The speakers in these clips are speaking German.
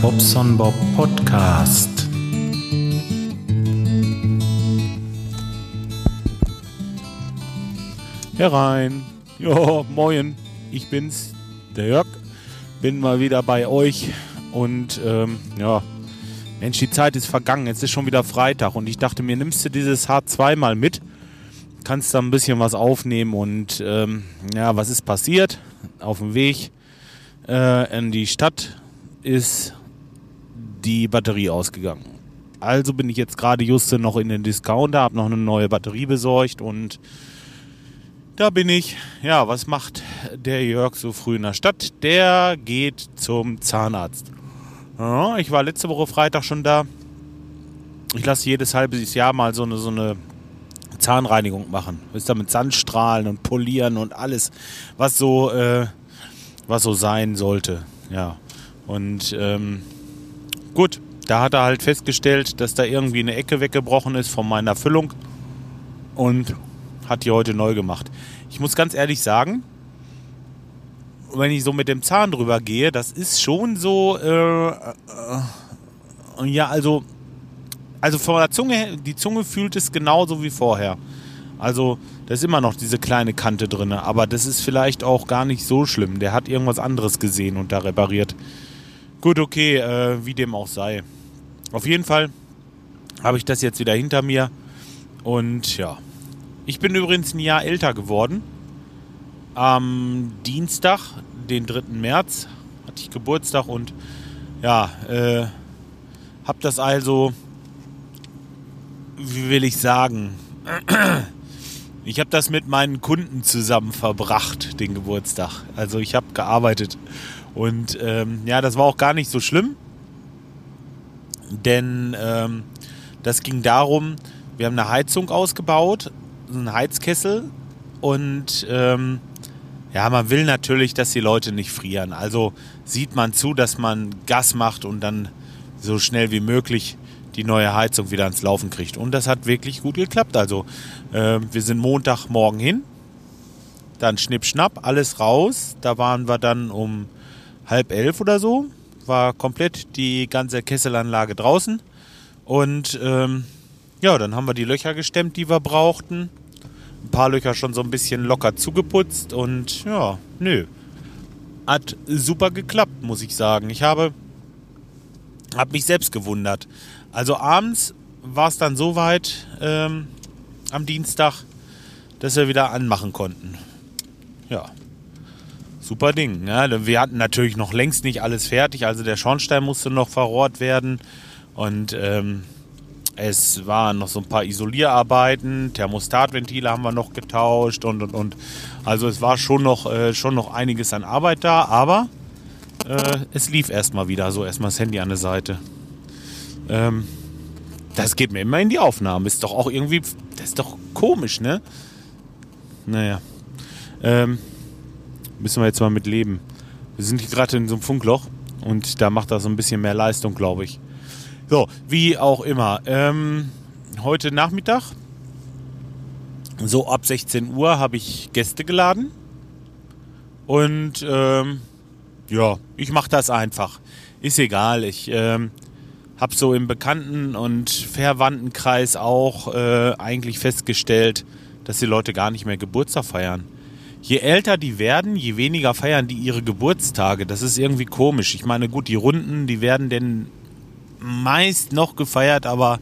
Bobson Bob Podcast. Herein. Jo, moin. Ich bin's, der Jörg. Bin mal wieder bei euch. Und ähm, ja, Mensch, die Zeit ist vergangen. Jetzt ist schon wieder Freitag. Und ich dachte mir, nimmst du dieses H2 mal mit? Kannst da ein bisschen was aufnehmen. Und ähm, ja, was ist passiert? Auf dem Weg äh, in die Stadt ist die Batterie ausgegangen. Also bin ich jetzt gerade just noch in den Discounter, habe noch eine neue Batterie besorgt und da bin ich. Ja, was macht der Jörg so früh in der Stadt? Der geht zum Zahnarzt. Ja, ich war letzte Woche Freitag schon da. Ich lasse jedes halbes Jahr mal so eine, so eine Zahnreinigung machen. Ist da mit Sandstrahlen und Polieren und alles, was so, äh, was so sein sollte. Ja. Und ähm, gut, da hat er halt festgestellt, dass da irgendwie eine Ecke weggebrochen ist von meiner Füllung und hat die heute neu gemacht. Ich muss ganz ehrlich sagen, wenn ich so mit dem Zahn drüber gehe, das ist schon so, äh, äh, ja, also, also von der Zunge, die Zunge fühlt es genauso wie vorher. Also, da ist immer noch diese kleine Kante drin, aber das ist vielleicht auch gar nicht so schlimm. Der hat irgendwas anderes gesehen und da repariert. Gut, okay, äh, wie dem auch sei. Auf jeden Fall habe ich das jetzt wieder hinter mir. Und ja, ich bin übrigens ein Jahr älter geworden. Am Dienstag, den 3. März, hatte ich Geburtstag und ja, äh, habe das also, wie will ich sagen, ich habe das mit meinen Kunden zusammen verbracht, den Geburtstag. Also ich habe gearbeitet und ähm, ja, das war auch gar nicht so schlimm, denn ähm, das ging darum, wir haben eine Heizung ausgebaut, einen Heizkessel und ähm, ja, man will natürlich, dass die Leute nicht frieren. Also sieht man zu, dass man Gas macht und dann so schnell wie möglich die neue Heizung wieder ans Laufen kriegt. Und das hat wirklich gut geklappt. Also äh, wir sind Montagmorgen hin, dann schnipp schnapp, alles raus. Da waren wir dann um halb elf oder so, war komplett die ganze Kesselanlage draußen. Und ähm, ja, dann haben wir die Löcher gestemmt, die wir brauchten. Ein paar Löcher schon so ein bisschen locker zugeputzt und ja, nö. Hat super geklappt, muss ich sagen. Ich habe, habe mich selbst gewundert. Also abends war es dann so weit ähm, am Dienstag, dass wir wieder anmachen konnten. Ja, super Ding. Ja, wir hatten natürlich noch längst nicht alles fertig, also der Schornstein musste noch verrohrt werden und ähm, es waren noch so ein paar Isolierarbeiten, Thermostatventile haben wir noch getauscht und und und. Also es war schon noch, äh, schon noch einiges an Arbeit da, aber äh, es lief erstmal wieder, so erstmal das Handy an der Seite. Ähm, das geht mir immer in die Aufnahme. Ist doch auch irgendwie, das ist doch komisch, ne? Naja. Ähm, müssen wir jetzt mal mit leben. Wir sind hier gerade in so einem Funkloch und da macht das so ein bisschen mehr Leistung, glaube ich. So, wie auch immer. Ähm, heute Nachmittag, so ab 16 Uhr, habe ich Gäste geladen. Und ähm, ja, ich mache das einfach. Ist egal. Ich ähm, habe so im Bekannten- und Verwandtenkreis auch äh, eigentlich festgestellt, dass die Leute gar nicht mehr Geburtstag feiern. Je älter die werden, je weniger feiern die ihre Geburtstage. Das ist irgendwie komisch. Ich meine, gut, die Runden, die werden denn meist noch gefeiert, aber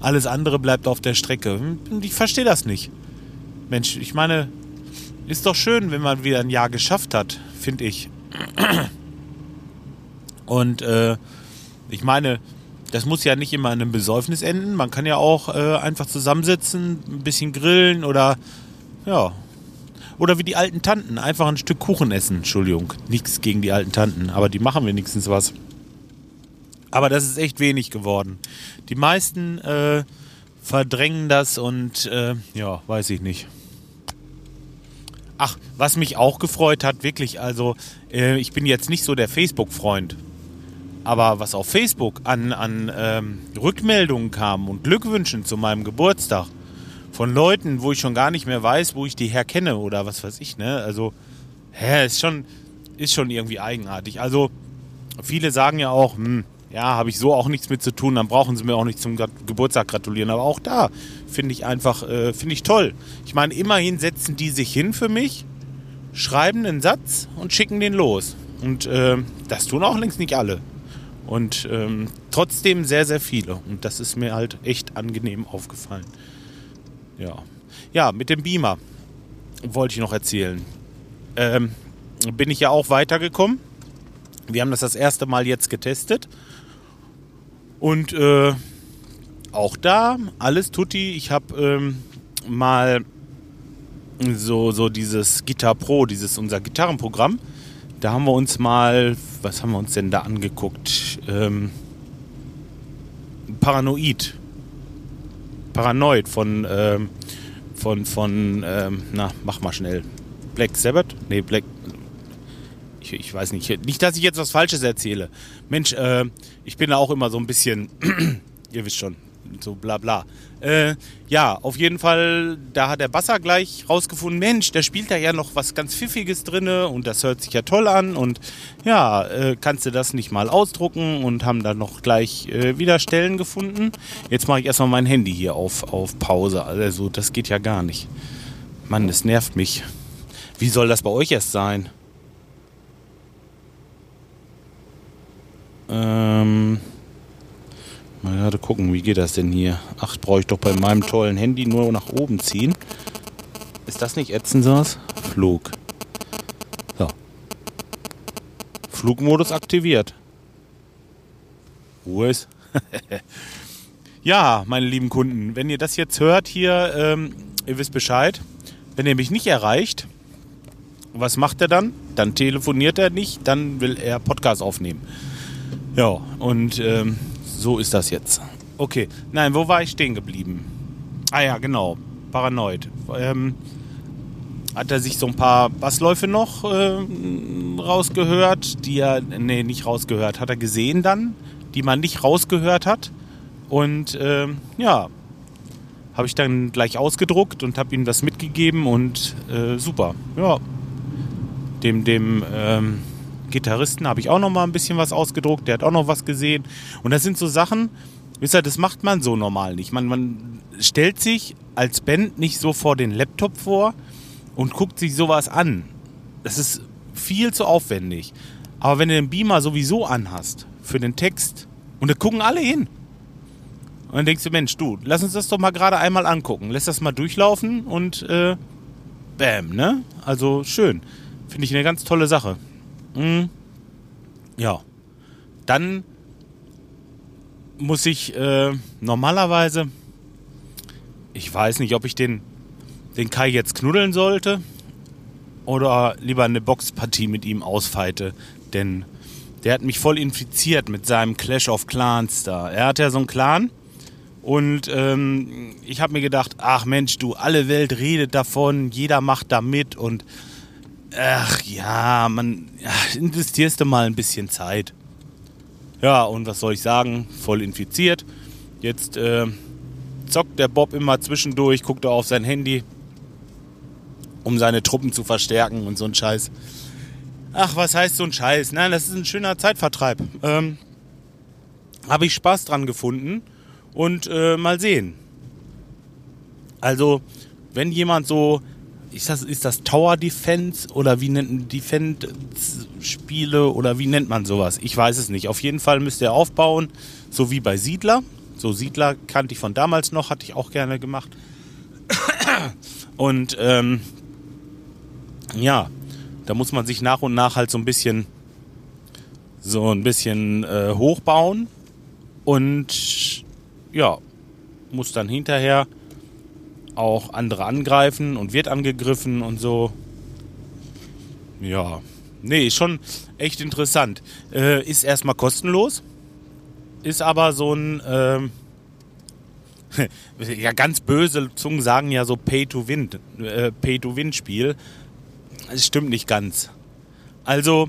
alles andere bleibt auf der Strecke. Ich verstehe das nicht. Mensch, ich meine, ist doch schön, wenn man wieder ein Jahr geschafft hat, finde ich. Und äh, ich meine, das muss ja nicht immer in einem Besäufnis enden. Man kann ja auch äh, einfach zusammensitzen, ein bisschen grillen oder ja. Oder wie die alten Tanten, einfach ein Stück Kuchen essen. Entschuldigung, nichts gegen die alten Tanten, aber die machen wenigstens was. Aber das ist echt wenig geworden. Die meisten äh, verdrängen das und äh, ja, weiß ich nicht. Ach, was mich auch gefreut hat, wirklich, also äh, ich bin jetzt nicht so der Facebook-Freund. Aber was auf Facebook an, an ähm, Rückmeldungen kam und Glückwünschen zu meinem Geburtstag von Leuten, wo ich schon gar nicht mehr weiß, wo ich die herkenne oder was weiß ich, ne? Also, hä, ist schon, ist schon irgendwie eigenartig. Also, viele sagen ja auch, hm, ja, habe ich so auch nichts mit zu tun, dann brauchen sie mir auch nicht zum Geburtstag gratulieren. Aber auch da finde ich einfach, äh, finde ich toll. Ich meine, immerhin setzen die sich hin für mich, schreiben einen Satz und schicken den los. Und äh, das tun auch längst nicht alle. Und ähm, trotzdem sehr, sehr viele. Und das ist mir halt echt angenehm aufgefallen. Ja. Ja, mit dem Beamer wollte ich noch erzählen. Ähm, bin ich ja auch weitergekommen. Wir haben das das erste Mal jetzt getestet. Und äh, auch da, alles tutti. Ich habe ähm, mal so, so dieses Guitar Pro, dieses unser Gitarrenprogramm. Da haben wir uns mal, was haben wir uns denn da angeguckt? Ähm, Paranoid. Paranoid von, ähm, von, von, ähm, na, mach mal schnell. Black Sabbath? Nee, Black, ich, ich weiß nicht. Nicht, dass ich jetzt was Falsches erzähle. Mensch, äh, ich bin da auch immer so ein bisschen, ihr wisst schon, so bla bla. Äh, ja, auf jeden Fall, da hat der Basser gleich rausgefunden, Mensch, der spielt da ja noch was ganz Pfiffiges drinne und das hört sich ja toll an und ja, äh, kannst du das nicht mal ausdrucken und haben dann noch gleich äh, wieder Stellen gefunden. Jetzt mache ich erstmal mein Handy hier auf, auf Pause. Also, das geht ja gar nicht. Mann, das nervt mich. Wie soll das bei euch erst sein? Ähm, mal gerade gucken, wie geht das denn hier? Ach, brauche ich doch bei meinem tollen Handy nur nach oben ziehen. Ist das nicht ätzend sowas? Flug. So. Flugmodus aktiviert. Ruhe ist. ja, meine lieben Kunden, wenn ihr das jetzt hört hier, ähm, ihr wisst Bescheid. Wenn ihr mich nicht erreicht, was macht er dann? Dann telefoniert er nicht, dann will er Podcast aufnehmen. Ja, und ähm, so ist das jetzt. Okay, nein, wo war ich stehen geblieben? Ah ja, genau, Paranoid. Ähm, hat er sich so ein paar Bassläufe noch äh, rausgehört, die er, nee, nicht rausgehört, hat er gesehen dann, die man nicht rausgehört hat. Und äh, ja, habe ich dann gleich ausgedruckt und habe ihm das mitgegeben und äh, super. Ja, dem, dem, ähm, Gitarristen habe ich auch noch mal ein bisschen was ausgedruckt, der hat auch noch was gesehen. Und das sind so Sachen, wisst ihr, das macht man so normal nicht. Man, man stellt sich als Band nicht so vor den Laptop vor und guckt sich sowas an. Das ist viel zu aufwendig. Aber wenn du den Beamer sowieso anhast für den Text und da gucken alle hin. Und dann denkst du, Mensch, du, lass uns das doch mal gerade einmal angucken. Lass das mal durchlaufen und äh, bam, ne? Also schön. Finde ich eine ganz tolle Sache. Mhm. Ja. Dann muss ich äh, normalerweise, ich weiß nicht, ob ich den, den Kai jetzt knuddeln sollte oder lieber eine Boxpartie mit ihm ausfeite, denn der hat mich voll infiziert mit seinem Clash of Clans da. Er hat ja so einen Clan und ähm, ich habe mir gedacht, ach Mensch, du, alle Welt redet davon, jeder macht da mit und Ach ja, man investierst du mal ein bisschen Zeit. Ja, und was soll ich sagen? Voll infiziert. Jetzt äh, zockt der Bob immer zwischendurch, guckt er auf sein Handy, um seine Truppen zu verstärken und so ein Scheiß. Ach, was heißt so ein Scheiß? Nein, das ist ein schöner Zeitvertreib. Ähm, Habe ich Spaß dran gefunden und äh, mal sehen. Also, wenn jemand so ist das, ist das Tower Defense oder wie nennt Defense Spiele oder wie nennt man sowas? Ich weiß es nicht. Auf jeden Fall müsst ihr aufbauen, so wie bei Siedler. So Siedler kannte ich von damals noch, hatte ich auch gerne gemacht. Und ähm, ja, da muss man sich nach und nach halt so ein bisschen so ein bisschen äh, hochbauen und ja, muss dann hinterher auch andere angreifen und wird angegriffen und so. Ja, nee, schon echt interessant. Äh, ist erstmal kostenlos, ist aber so ein, ähm, ja, ganz böse Zungen sagen ja so Pay-to-Win, äh, Pay-to-Win-Spiel. Es stimmt nicht ganz. Also,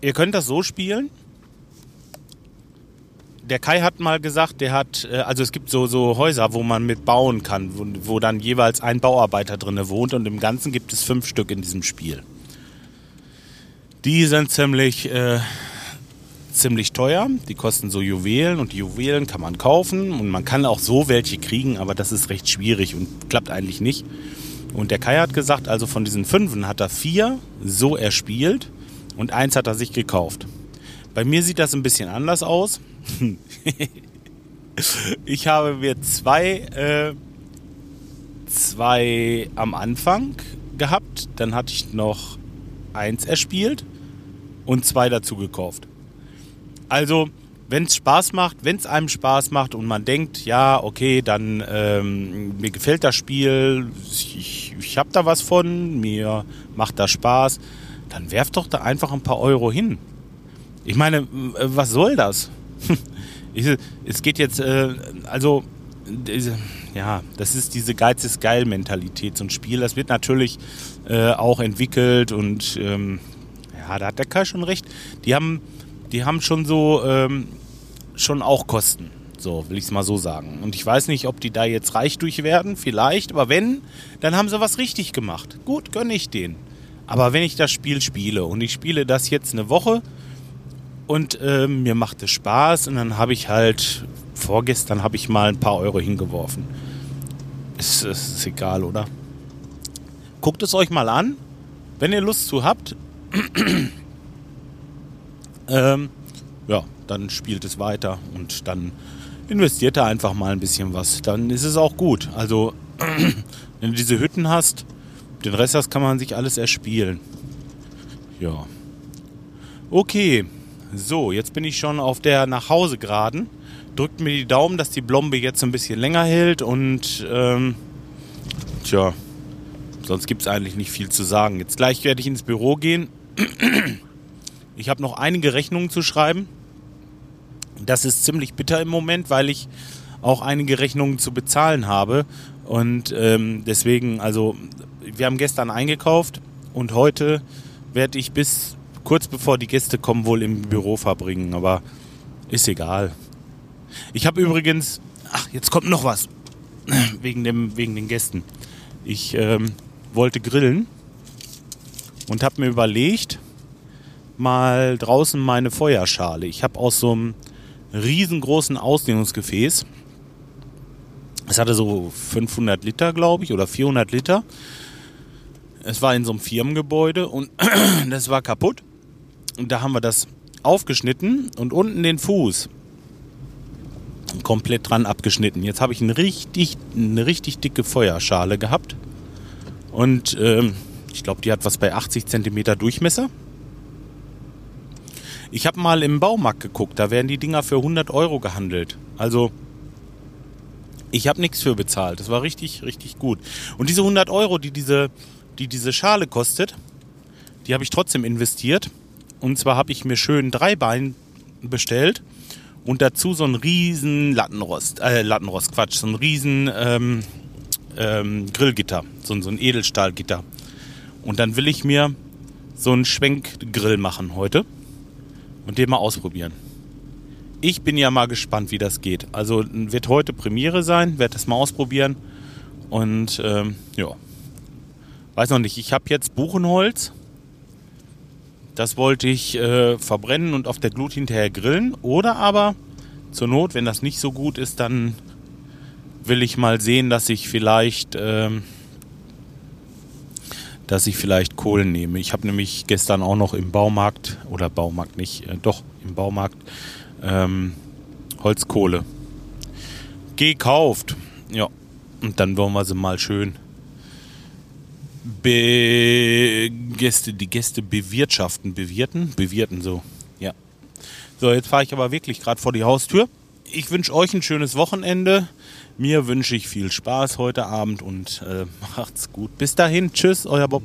ihr könnt das so spielen, der Kai hat mal gesagt, der hat, äh, also es gibt so, so Häuser, wo man mit bauen kann, wo, wo dann jeweils ein Bauarbeiter drin wohnt und im Ganzen gibt es fünf Stück in diesem Spiel. Die sind ziemlich, äh, ziemlich teuer. Die kosten so Juwelen und die Juwelen kann man kaufen und man kann auch so welche kriegen, aber das ist recht schwierig und klappt eigentlich nicht. Und der Kai hat gesagt, also von diesen fünfen hat er vier so erspielt und eins hat er sich gekauft. Bei mir sieht das ein bisschen anders aus. ich habe mir zwei, äh, zwei am Anfang gehabt, dann hatte ich noch eins erspielt und zwei dazu gekauft. Also, wenn es Spaß macht, wenn es einem Spaß macht und man denkt, ja, okay, dann ähm, mir gefällt das Spiel, ich, ich habe da was von, mir macht das Spaß, dann werft doch da einfach ein paar Euro hin. Ich meine, was soll das? es geht jetzt, äh, also, ja, das ist diese Geiz ist geil Mentalität, so ein Spiel. Das wird natürlich äh, auch entwickelt und ähm, ja, da hat der Kai schon recht. Die haben die haben schon so, ähm, schon auch Kosten. So, will ich es mal so sagen. Und ich weiß nicht, ob die da jetzt reich durch werden, vielleicht, aber wenn, dann haben sie was richtig gemacht. Gut, gönne ich denen. Aber wenn ich das Spiel spiele und ich spiele das jetzt eine Woche und ähm, mir macht es Spaß und dann habe ich halt, vorgestern habe ich mal ein paar Euro hingeworfen. Ist, ist, ist egal, oder? Guckt es euch mal an, wenn ihr Lust zu habt. ähm, ja, dann spielt es weiter und dann investiert er einfach mal ein bisschen was. Dann ist es auch gut. Also, wenn du diese Hütten hast, den Rest das kann man sich alles erspielen. Ja. Okay. So, jetzt bin ich schon auf der Nachhause geraden. Drückt mir die Daumen, dass die Blombe jetzt ein bisschen länger hält und ähm, tja, sonst gibt es eigentlich nicht viel zu sagen. Jetzt gleich werde ich ins Büro gehen. Ich habe noch einige Rechnungen zu schreiben. Das ist ziemlich bitter im Moment, weil ich auch einige Rechnungen zu bezahlen habe. Und ähm, deswegen, also, wir haben gestern eingekauft und heute werde ich bis kurz bevor die Gäste kommen wohl im Büro verbringen. Aber ist egal. Ich habe übrigens, ach, jetzt kommt noch was wegen, dem, wegen den Gästen. Ich ähm, wollte grillen und habe mir überlegt, mal draußen meine Feuerschale. Ich habe aus so einem riesengroßen Ausdehnungsgefäß, es hatte so 500 Liter, glaube ich, oder 400 Liter. Es war in so einem Firmengebäude und das war kaputt. Und da haben wir das aufgeschnitten und unten den Fuß komplett dran abgeschnitten. Jetzt habe ich eine richtig, eine richtig dicke Feuerschale gehabt. Und ähm, ich glaube, die hat was bei 80 cm Durchmesser. Ich habe mal im Baumarkt geguckt, da werden die Dinger für 100 Euro gehandelt. Also ich habe nichts für bezahlt. Das war richtig, richtig gut. Und diese 100 Euro, die diese, die diese Schale kostet, die habe ich trotzdem investiert. Und zwar habe ich mir schön drei Beine bestellt und dazu so einen riesen Lattenrost, äh, Lattenrost, Quatsch, so ein riesen ähm, ähm, Grillgitter, so, so ein Edelstahlgitter. Und dann will ich mir so einen Schwenkgrill machen heute und den mal ausprobieren. Ich bin ja mal gespannt, wie das geht. Also wird heute Premiere sein, werde das mal ausprobieren und ähm, ja, weiß noch nicht. Ich habe jetzt Buchenholz. Das wollte ich äh, verbrennen und auf der Glut hinterher grillen. Oder aber zur Not, wenn das nicht so gut ist, dann will ich mal sehen, dass ich vielleicht ähm, dass ich vielleicht Kohlen nehme. Ich habe nämlich gestern auch noch im Baumarkt, oder Baumarkt nicht, äh, doch im Baumarkt, ähm, Holzkohle gekauft. Ja, und dann wollen wir sie mal schön be Gäste, die Gäste bewirtschaften, bewirten, bewirten so. Ja. So, jetzt fahre ich aber wirklich gerade vor die Haustür. Ich wünsche euch ein schönes Wochenende. Mir wünsche ich viel Spaß heute Abend und äh, macht's gut. Bis dahin, tschüss, euer Bob.